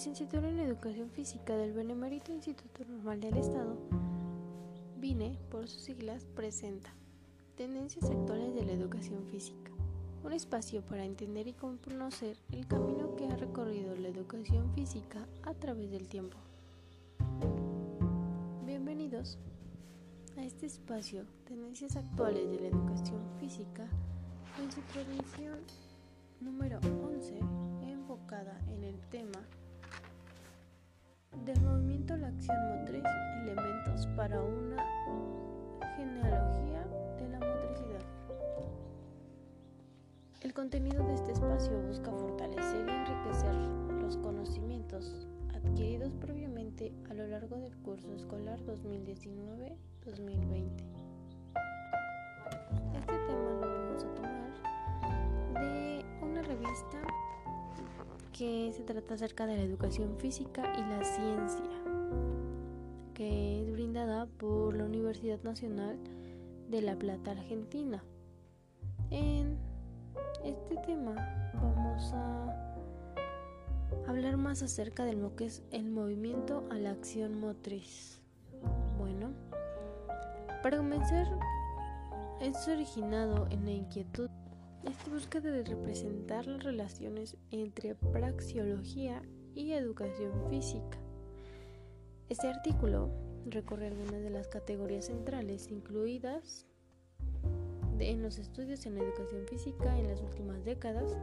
licenciatura en Educación Física del Benemérito Instituto Normal del Estado, VINE, por sus siglas, presenta Tendencias actuales de la educación física, un espacio para entender y conocer el camino que ha recorrido la educación física a través del tiempo. Bienvenidos a este espacio Tendencias actuales de la educación física en su transmisión número 11 enfocada en el tema del movimiento la acción motriz, elementos para una genealogía de la motricidad. El contenido de este espacio busca fortalecer y enriquecer los conocimientos adquiridos previamente a lo largo del curso escolar 2019-2020. Este tema lo vamos a tomar de una revista que se trata acerca de la educación física y la ciencia, que es brindada por la Universidad Nacional de La Plata, Argentina. En este tema vamos a hablar más acerca de lo que es el movimiento a la acción motriz. Bueno, para comenzar, es originado en la inquietud esta búsqueda de representar las relaciones entre praxiología y educación física. Este artículo recorre algunas de las categorías centrales incluidas en los estudios en educación física en las últimas décadas,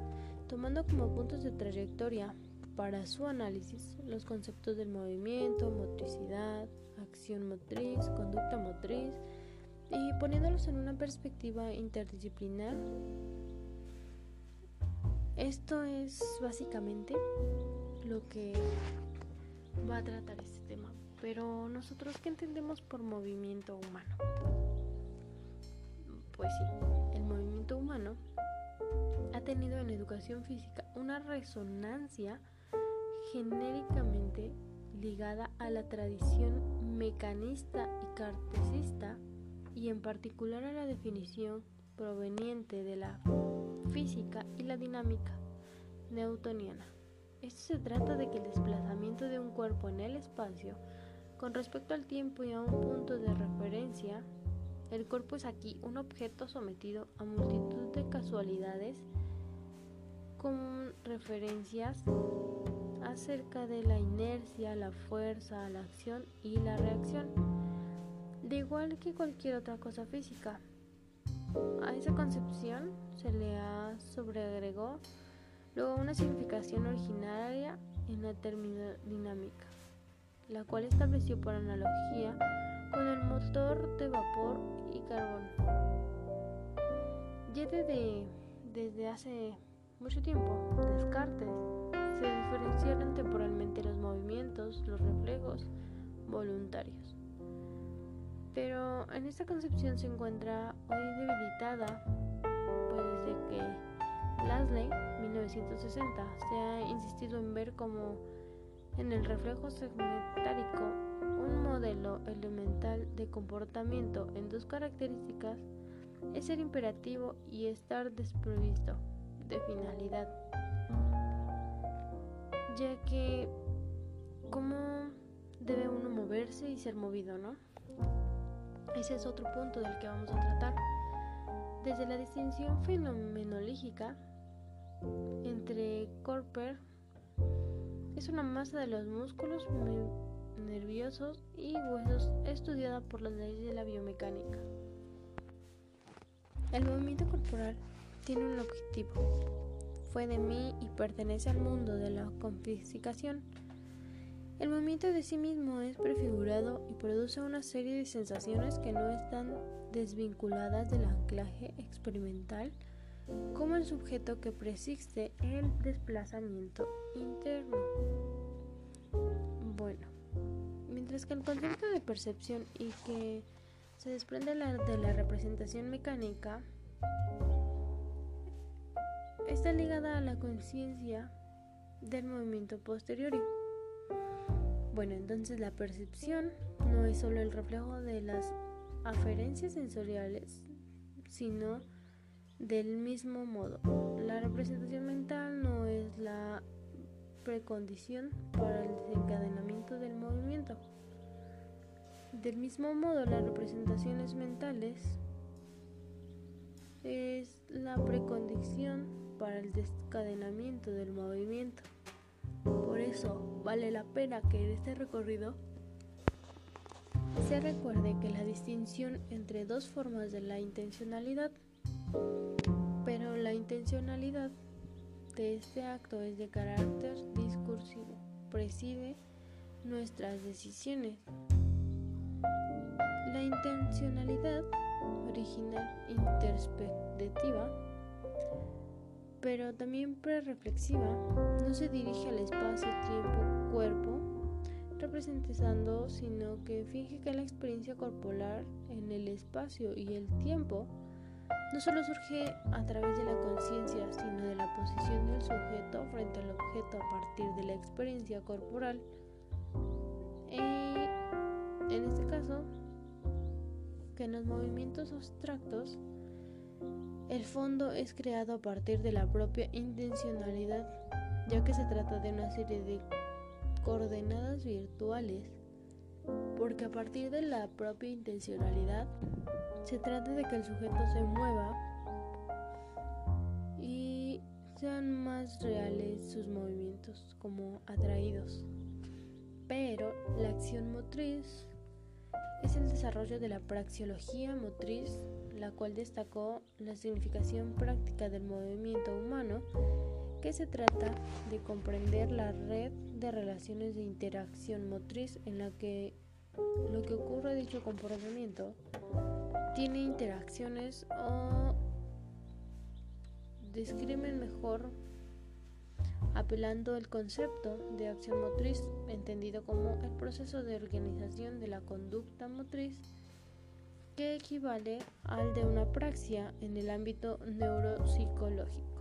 tomando como puntos de trayectoria para su análisis los conceptos del movimiento, motricidad, acción motriz, conducta motriz, y poniéndolos en una perspectiva interdisciplinar esto es básicamente lo que va a tratar este tema. Pero nosotros, ¿qué entendemos por movimiento humano? Pues sí, el movimiento humano ha tenido en educación física una resonancia genéricamente ligada a la tradición mecanista y cartesista y en particular a la definición proveniente de la física y la dinámica newtoniana. Esto se trata de que el desplazamiento de un cuerpo en el espacio con respecto al tiempo y a un punto de referencia, el cuerpo es aquí un objeto sometido a multitud de casualidades con referencias acerca de la inercia, la fuerza, la acción y la reacción, de igual que cualquier otra cosa física. A esa concepción se le ha sobreagregó luego una significación originaria en la termodinámica, la cual estableció por analogía con el motor de vapor y carbón. Ya desde, desde hace mucho tiempo, Descartes se diferenciaron temporalmente los movimientos, los reflejos voluntarios pero en esta concepción se encuentra hoy debilitada, pues desde que Lasley, 1960, se ha insistido en ver como en el reflejo segmentárico un modelo elemental de comportamiento en dos características es ser imperativo y estar desprovisto de finalidad, ya que cómo debe uno moverse y ser movido, ¿no? Ese es otro punto del que vamos a tratar. Desde la distinción fenomenológica entre corper es una masa de los músculos nerviosos y huesos estudiada por las leyes de la biomecánica. El movimiento corporal tiene un objetivo. Fue de mí y pertenece al mundo de la confiscación el movimiento de sí mismo es prefigurado y produce una serie de sensaciones que no están desvinculadas del anclaje experimental como el sujeto que persiste el desplazamiento interno. Bueno, mientras que el concepto de percepción y que se desprende de la representación mecánica está ligada a la conciencia del movimiento posterior. Bueno, entonces la percepción no es solo el reflejo de las aferencias sensoriales, sino del mismo modo. La representación mental no es la precondición para el desencadenamiento del movimiento. Del mismo modo, las representaciones mentales es la precondición para el desencadenamiento del movimiento. Por eso vale la pena que en este recorrido se recuerde que la distinción entre dos formas de la intencionalidad, pero la intencionalidad de este acto es de carácter discursivo, preside nuestras decisiones. La intencionalidad original interspectiva, pero también prereflexiva, no se dirige al espacio, tiempo, cuerpo, representando, sino que finge que la experiencia corporal en el espacio y el tiempo no solo surge a través de la conciencia, sino de la posición del sujeto frente al objeto a partir de la experiencia corporal. Y en este caso, que en los movimientos abstractos, el fondo es creado a partir de la propia intencionalidad, ya que se trata de una serie de coordenadas virtuales, porque a partir de la propia intencionalidad se trata de que el sujeto se mueva y sean más reales sus movimientos como atraídos. Pero la acción motriz es el desarrollo de la praxiología motriz, la cual destacó la significación práctica del movimiento humano que se trata de comprender la red de relaciones de interacción motriz en la que lo que ocurre dicho comportamiento tiene interacciones o describen mejor apelando el concepto de acción motriz entendido como el proceso de organización de la conducta motriz que equivale al de una praxia en el ámbito neuropsicológico.